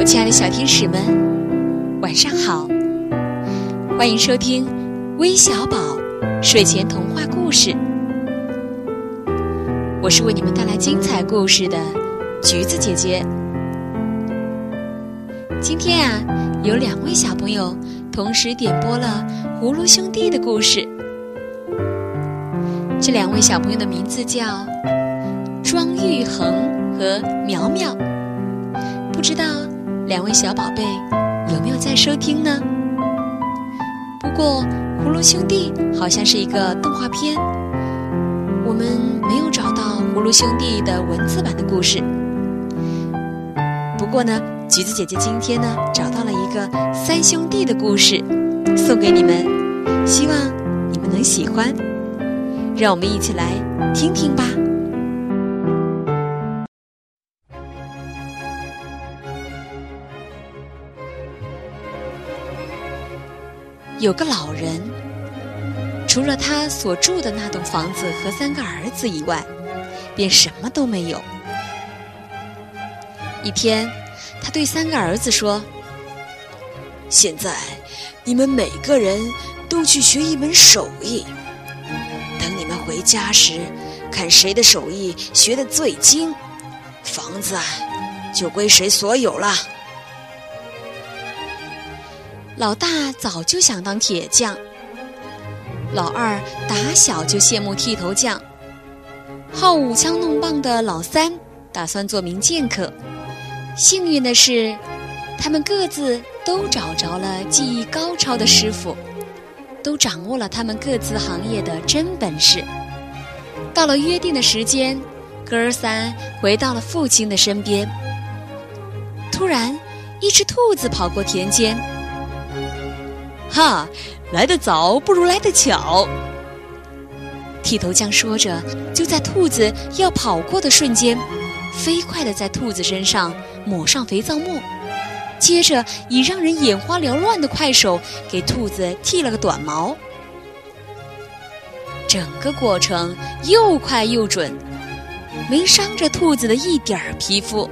我亲爱的小天使们，晚上好！欢迎收听微小宝睡前童话故事。我是为你们带来精彩故事的橘子姐姐。今天啊，有两位小朋友同时点播了《葫芦兄弟》的故事。这两位小朋友的名字叫庄玉恒和苗苗。不知道两位小宝贝有没有在收听呢？不过《葫芦兄弟》好像是一个动画片，我们没有找到《葫芦兄弟》的文字版的故事。不过呢，橘子姐姐今天呢找到了一个三兄弟的故事，送给你们，希望你们能喜欢。让我们一起来听听吧。有个老人，除了他所住的那栋房子和三个儿子以外，便什么都没有。一天，他对三个儿子说：“现在，你们每个人都去学一门手艺。等你们回家时，看谁的手艺学得最精，房子就归谁所有了。”老大早就想当铁匠，老二打小就羡慕剃头匠，好舞枪弄棒的老三打算做名剑客。幸运的是，他们各自都找着了技艺高超的师傅，都掌握了他们各自行业的真本事。到了约定的时间，哥儿三回到了父亲的身边。突然，一只兔子跑过田间。哈，来得早不如来得巧。剃头匠说着，就在兔子要跑过的瞬间，飞快地在兔子身上抹上肥皂沫，接着以让人眼花缭乱的快手给兔子剃了个短毛。整个过程又快又准，没伤着兔子的一点儿皮肤。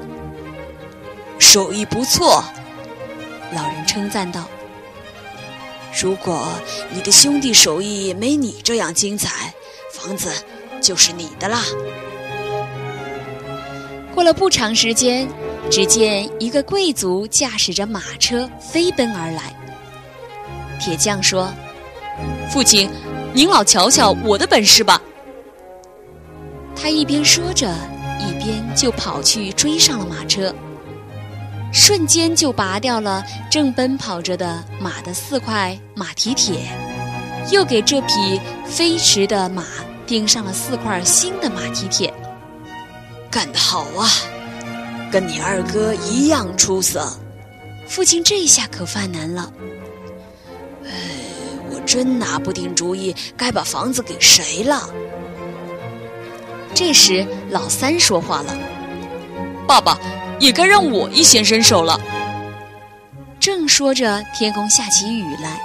手艺不错，老人称赞道。如果你的兄弟手艺没你这样精彩，房子就是你的啦。过了不长时间，只见一个贵族驾驶着马车飞奔而来。铁匠说：“父亲，您老瞧瞧我的本事吧。”他一边说着，一边就跑去追上了马车。瞬间就拔掉了正奔跑着的马的四块马蹄铁，又给这匹飞驰的马钉上了四块新的马蹄铁。干得好啊，跟你二哥一样出色。父亲这下可犯难了。哎，我真拿不定主意，该把房子给谁了。这时老三说话了：“爸爸。”也该让我一显身手了。正说着，天空下起雨来。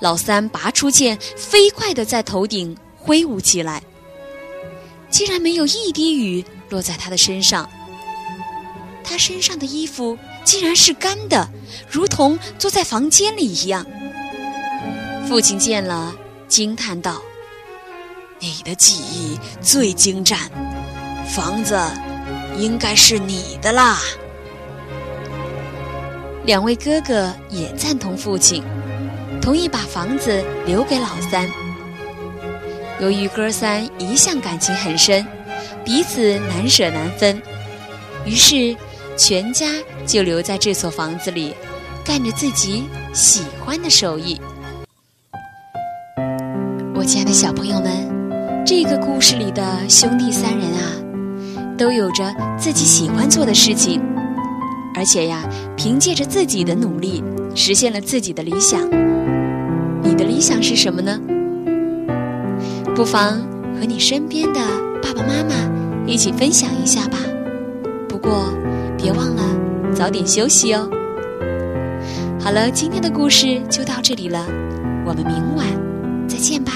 老三拔出剑，飞快地在头顶挥舞起来。竟然没有一滴雨落在他的身上。他身上的衣服竟然是干的，如同坐在房间里一样。父亲见了，惊叹道：“你的技艺最精湛，房子……”应该是你的啦。两位哥哥也赞同父亲，同意把房子留给老三。由于哥三一向感情很深，彼此难舍难分，于是全家就留在这所房子里，干着自己喜欢的手艺。我亲爱的小朋友们，这个故事里的兄弟三人啊。都有着自己喜欢做的事情，而且呀，凭借着自己的努力，实现了自己的理想。你的理想是什么呢？不妨和你身边的爸爸妈妈一起分享一下吧。不过，别忘了早点休息哦。好了，今天的故事就到这里了，我们明晚再见吧。